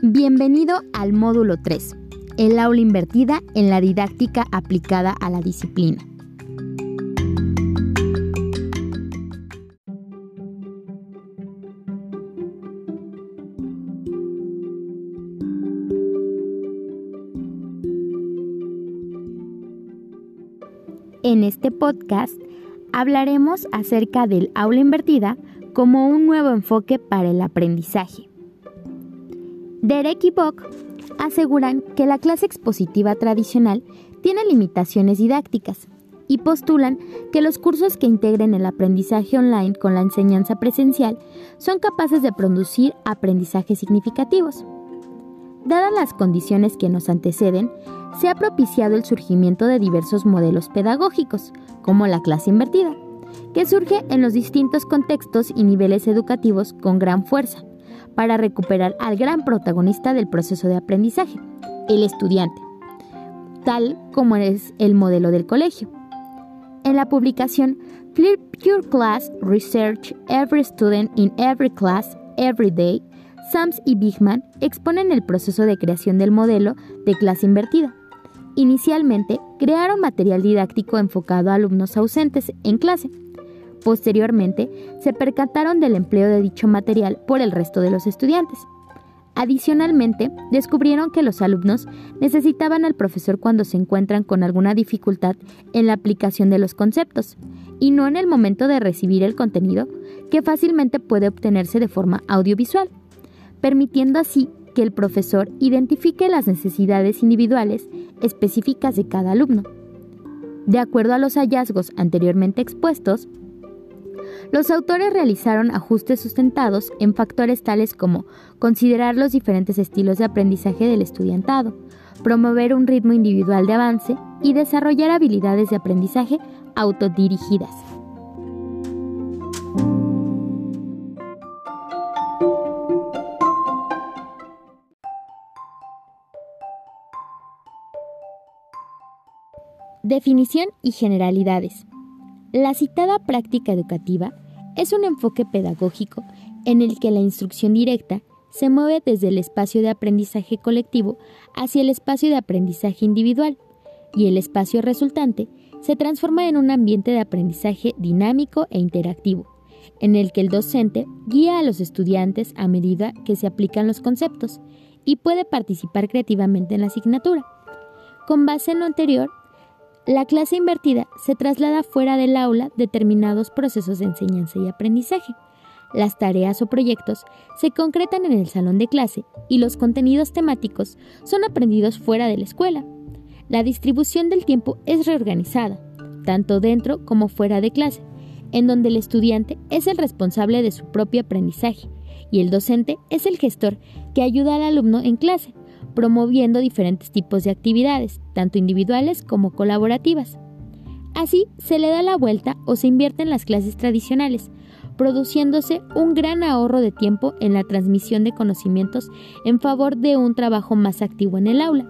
Bienvenido al módulo 3, el aula invertida en la didáctica aplicada a la disciplina. En este podcast hablaremos acerca del aula invertida como un nuevo enfoque para el aprendizaje. Derek y Bock aseguran que la clase expositiva tradicional tiene limitaciones didácticas y postulan que los cursos que integren el aprendizaje online con la enseñanza presencial son capaces de producir aprendizajes significativos. Dadas las condiciones que nos anteceden, se ha propiciado el surgimiento de diversos modelos pedagógicos, como la clase invertida, que surge en los distintos contextos y niveles educativos con gran fuerza, para recuperar al gran protagonista del proceso de aprendizaje, el estudiante, tal como es el modelo del colegio. En la publicación Flip Your Class Research Every Student in Every Class Every Day Sams y Bigman exponen el proceso de creación del modelo de clase invertida. Inicialmente, crearon material didáctico enfocado a alumnos ausentes en clase. Posteriormente, se percataron del empleo de dicho material por el resto de los estudiantes. Adicionalmente, descubrieron que los alumnos necesitaban al profesor cuando se encuentran con alguna dificultad en la aplicación de los conceptos, y no en el momento de recibir el contenido, que fácilmente puede obtenerse de forma audiovisual permitiendo así que el profesor identifique las necesidades individuales específicas de cada alumno. De acuerdo a los hallazgos anteriormente expuestos, los autores realizaron ajustes sustentados en factores tales como considerar los diferentes estilos de aprendizaje del estudiantado, promover un ritmo individual de avance y desarrollar habilidades de aprendizaje autodirigidas. Definición y generalidades. La citada práctica educativa es un enfoque pedagógico en el que la instrucción directa se mueve desde el espacio de aprendizaje colectivo hacia el espacio de aprendizaje individual y el espacio resultante se transforma en un ambiente de aprendizaje dinámico e interactivo, en el que el docente guía a los estudiantes a medida que se aplican los conceptos y puede participar creativamente en la asignatura. Con base en lo anterior, la clase invertida se traslada fuera del aula determinados procesos de enseñanza y aprendizaje. Las tareas o proyectos se concretan en el salón de clase y los contenidos temáticos son aprendidos fuera de la escuela. La distribución del tiempo es reorganizada, tanto dentro como fuera de clase, en donde el estudiante es el responsable de su propio aprendizaje y el docente es el gestor que ayuda al alumno en clase promoviendo diferentes tipos de actividades, tanto individuales como colaborativas. Así se le da la vuelta o se invierte en las clases tradicionales, produciéndose un gran ahorro de tiempo en la transmisión de conocimientos en favor de un trabajo más activo en el aula.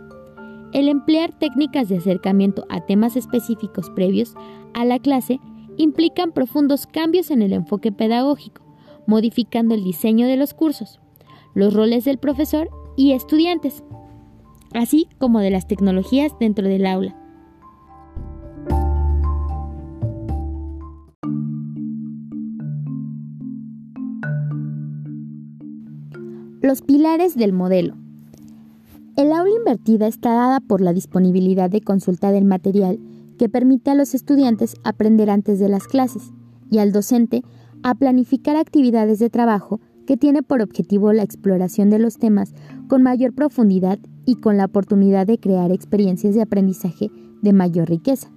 El emplear técnicas de acercamiento a temas específicos previos a la clase implican profundos cambios en el enfoque pedagógico, modificando el diseño de los cursos, los roles del profesor y estudiantes así como de las tecnologías dentro del aula. Los pilares del modelo. El aula invertida está dada por la disponibilidad de consulta del material que permite a los estudiantes aprender antes de las clases y al docente a planificar actividades de trabajo que tiene por objetivo la exploración de los temas con mayor profundidad y con la oportunidad de crear experiencias de aprendizaje de mayor riqueza.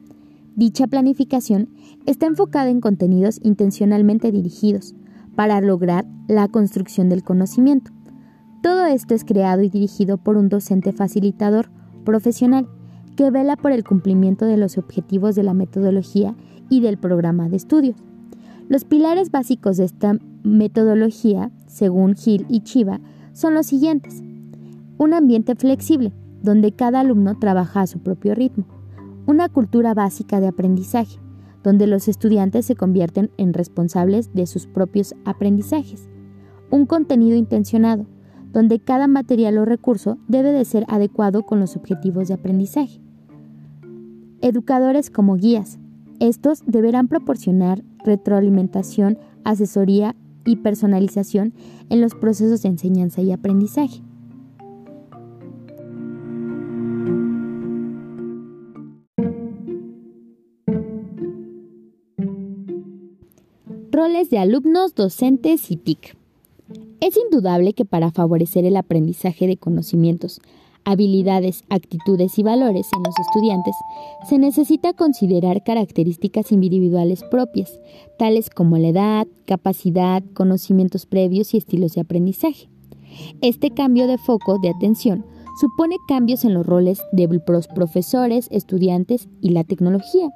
Dicha planificación está enfocada en contenidos intencionalmente dirigidos para lograr la construcción del conocimiento. Todo esto es creado y dirigido por un docente facilitador profesional que vela por el cumplimiento de los objetivos de la metodología y del programa de estudio. Los pilares básicos de esta metodología, según Gil y Chiva, son los siguientes un ambiente flexible, donde cada alumno trabaja a su propio ritmo, una cultura básica de aprendizaje, donde los estudiantes se convierten en responsables de sus propios aprendizajes, un contenido intencionado, donde cada material o recurso debe de ser adecuado con los objetivos de aprendizaje. Educadores como guías. Estos deberán proporcionar retroalimentación, asesoría y personalización en los procesos de enseñanza y aprendizaje. Roles de alumnos, docentes y TIC. Es indudable que para favorecer el aprendizaje de conocimientos, habilidades, actitudes y valores en los estudiantes, se necesita considerar características individuales propias, tales como la edad, capacidad, conocimientos previos y estilos de aprendizaje. Este cambio de foco de atención supone cambios en los roles de los profesores, estudiantes y la tecnología.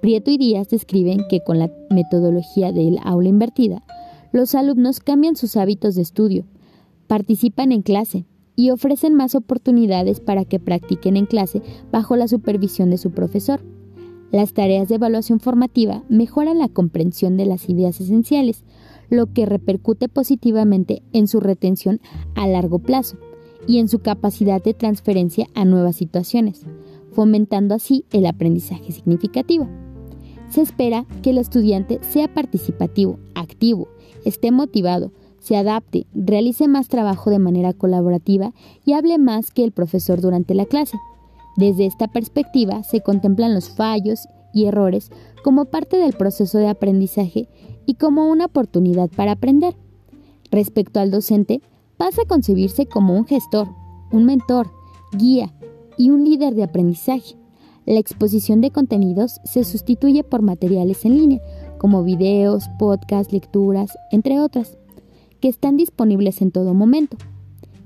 Prieto y Díaz describen que con la metodología del aula invertida, los alumnos cambian sus hábitos de estudio, participan en clase, y ofrecen más oportunidades para que practiquen en clase bajo la supervisión de su profesor. Las tareas de evaluación formativa mejoran la comprensión de las ideas esenciales, lo que repercute positivamente en su retención a largo plazo y en su capacidad de transferencia a nuevas situaciones, fomentando así el aprendizaje significativo. Se espera que el estudiante sea participativo, activo, esté motivado, se adapte, realice más trabajo de manera colaborativa y hable más que el profesor durante la clase. Desde esta perspectiva se contemplan los fallos y errores como parte del proceso de aprendizaje y como una oportunidad para aprender. Respecto al docente, pasa a concebirse como un gestor, un mentor, guía y un líder de aprendizaje. La exposición de contenidos se sustituye por materiales en línea, como videos, podcasts, lecturas, entre otras que están disponibles en todo momento.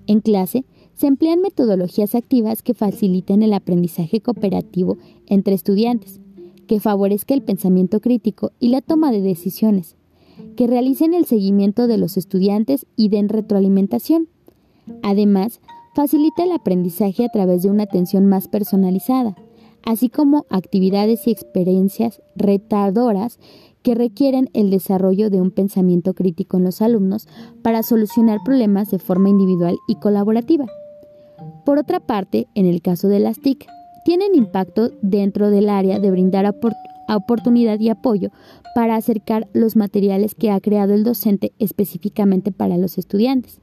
En clase, se emplean metodologías activas que faciliten el aprendizaje cooperativo entre estudiantes, que favorezca el pensamiento crítico y la toma de decisiones, que realicen el seguimiento de los estudiantes y den retroalimentación. Además, facilita el aprendizaje a través de una atención más personalizada, así como actividades y experiencias retadoras que requieren el desarrollo de un pensamiento crítico en los alumnos para solucionar problemas de forma individual y colaborativa. Por otra parte, en el caso de las TIC, tienen impacto dentro del área de brindar oportunidad y apoyo para acercar los materiales que ha creado el docente específicamente para los estudiantes,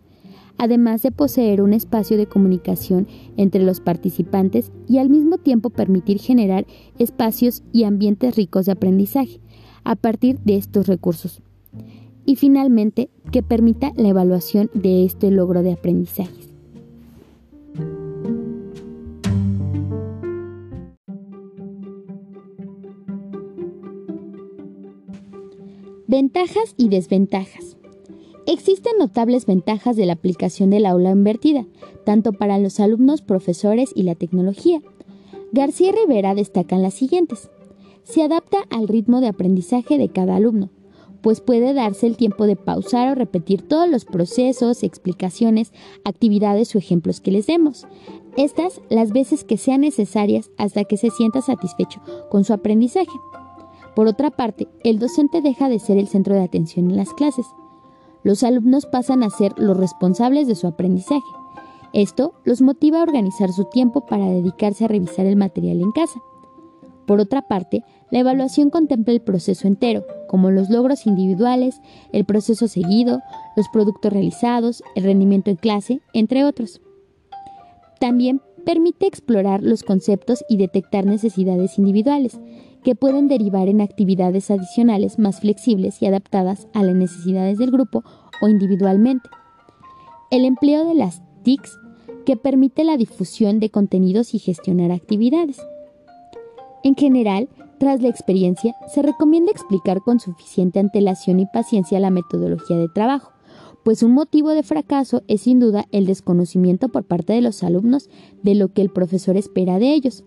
además de poseer un espacio de comunicación entre los participantes y al mismo tiempo permitir generar espacios y ambientes ricos de aprendizaje, a partir de estos recursos. Y finalmente, que permita la evaluación de este logro de aprendizajes. Ventajas y desventajas. Existen notables ventajas de la aplicación del aula invertida, tanto para los alumnos, profesores y la tecnología. García Rivera destacan las siguientes se adapta al ritmo de aprendizaje de cada alumno, pues puede darse el tiempo de pausar o repetir todos los procesos, explicaciones, actividades o ejemplos que les demos. Estas las veces que sean necesarias hasta que se sienta satisfecho con su aprendizaje. Por otra parte, el docente deja de ser el centro de atención en las clases. Los alumnos pasan a ser los responsables de su aprendizaje. Esto los motiva a organizar su tiempo para dedicarse a revisar el material en casa. Por otra parte, la evaluación contempla el proceso entero, como los logros individuales, el proceso seguido, los productos realizados, el rendimiento en clase, entre otros. También permite explorar los conceptos y detectar necesidades individuales, que pueden derivar en actividades adicionales más flexibles y adaptadas a las necesidades del grupo o individualmente. El empleo de las TICs, que permite la difusión de contenidos y gestionar actividades. En general, tras la experiencia, se recomienda explicar con suficiente antelación y paciencia la metodología de trabajo, pues un motivo de fracaso es sin duda el desconocimiento por parte de los alumnos de lo que el profesor espera de ellos.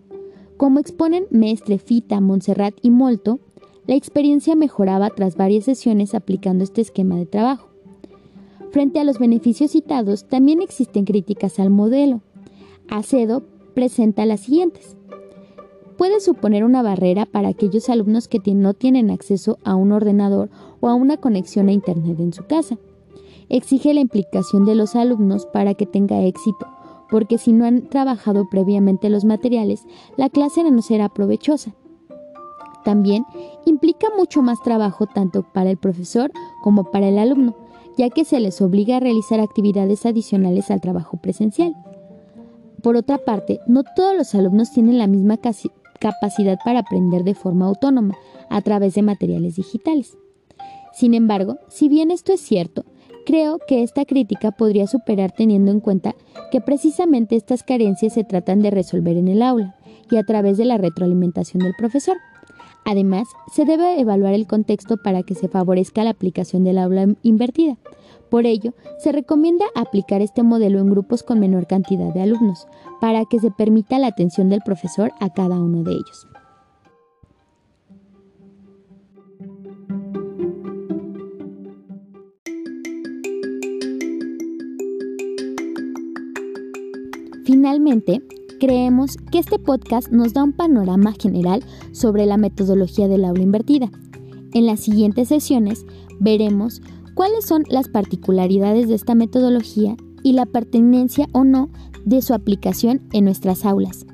Como exponen Mestre, Fita, Montserrat y Molto, la experiencia mejoraba tras varias sesiones aplicando este esquema de trabajo. Frente a los beneficios citados, también existen críticas al modelo. Acedo presenta las siguientes puede suponer una barrera para aquellos alumnos que no tienen acceso a un ordenador o a una conexión a Internet en su casa. exige la implicación de los alumnos para que tenga éxito, porque si no han trabajado previamente los materiales, la clase no será provechosa. También implica mucho más trabajo tanto para el profesor como para el alumno, ya que se les obliga a realizar actividades adicionales al trabajo presencial. Por otra parte, no todos los alumnos tienen la misma capacidad para aprender de forma autónoma a través de materiales digitales. Sin embargo, si bien esto es cierto, creo que esta crítica podría superar teniendo en cuenta que precisamente estas carencias se tratan de resolver en el aula y a través de la retroalimentación del profesor. Además, se debe evaluar el contexto para que se favorezca la aplicación del aula invertida. Por ello, se recomienda aplicar este modelo en grupos con menor cantidad de alumnos, para que se permita la atención del profesor a cada uno de ellos. Finalmente, Creemos que este podcast nos da un panorama general sobre la metodología del aula invertida. En las siguientes sesiones veremos cuáles son las particularidades de esta metodología y la pertinencia o no de su aplicación en nuestras aulas.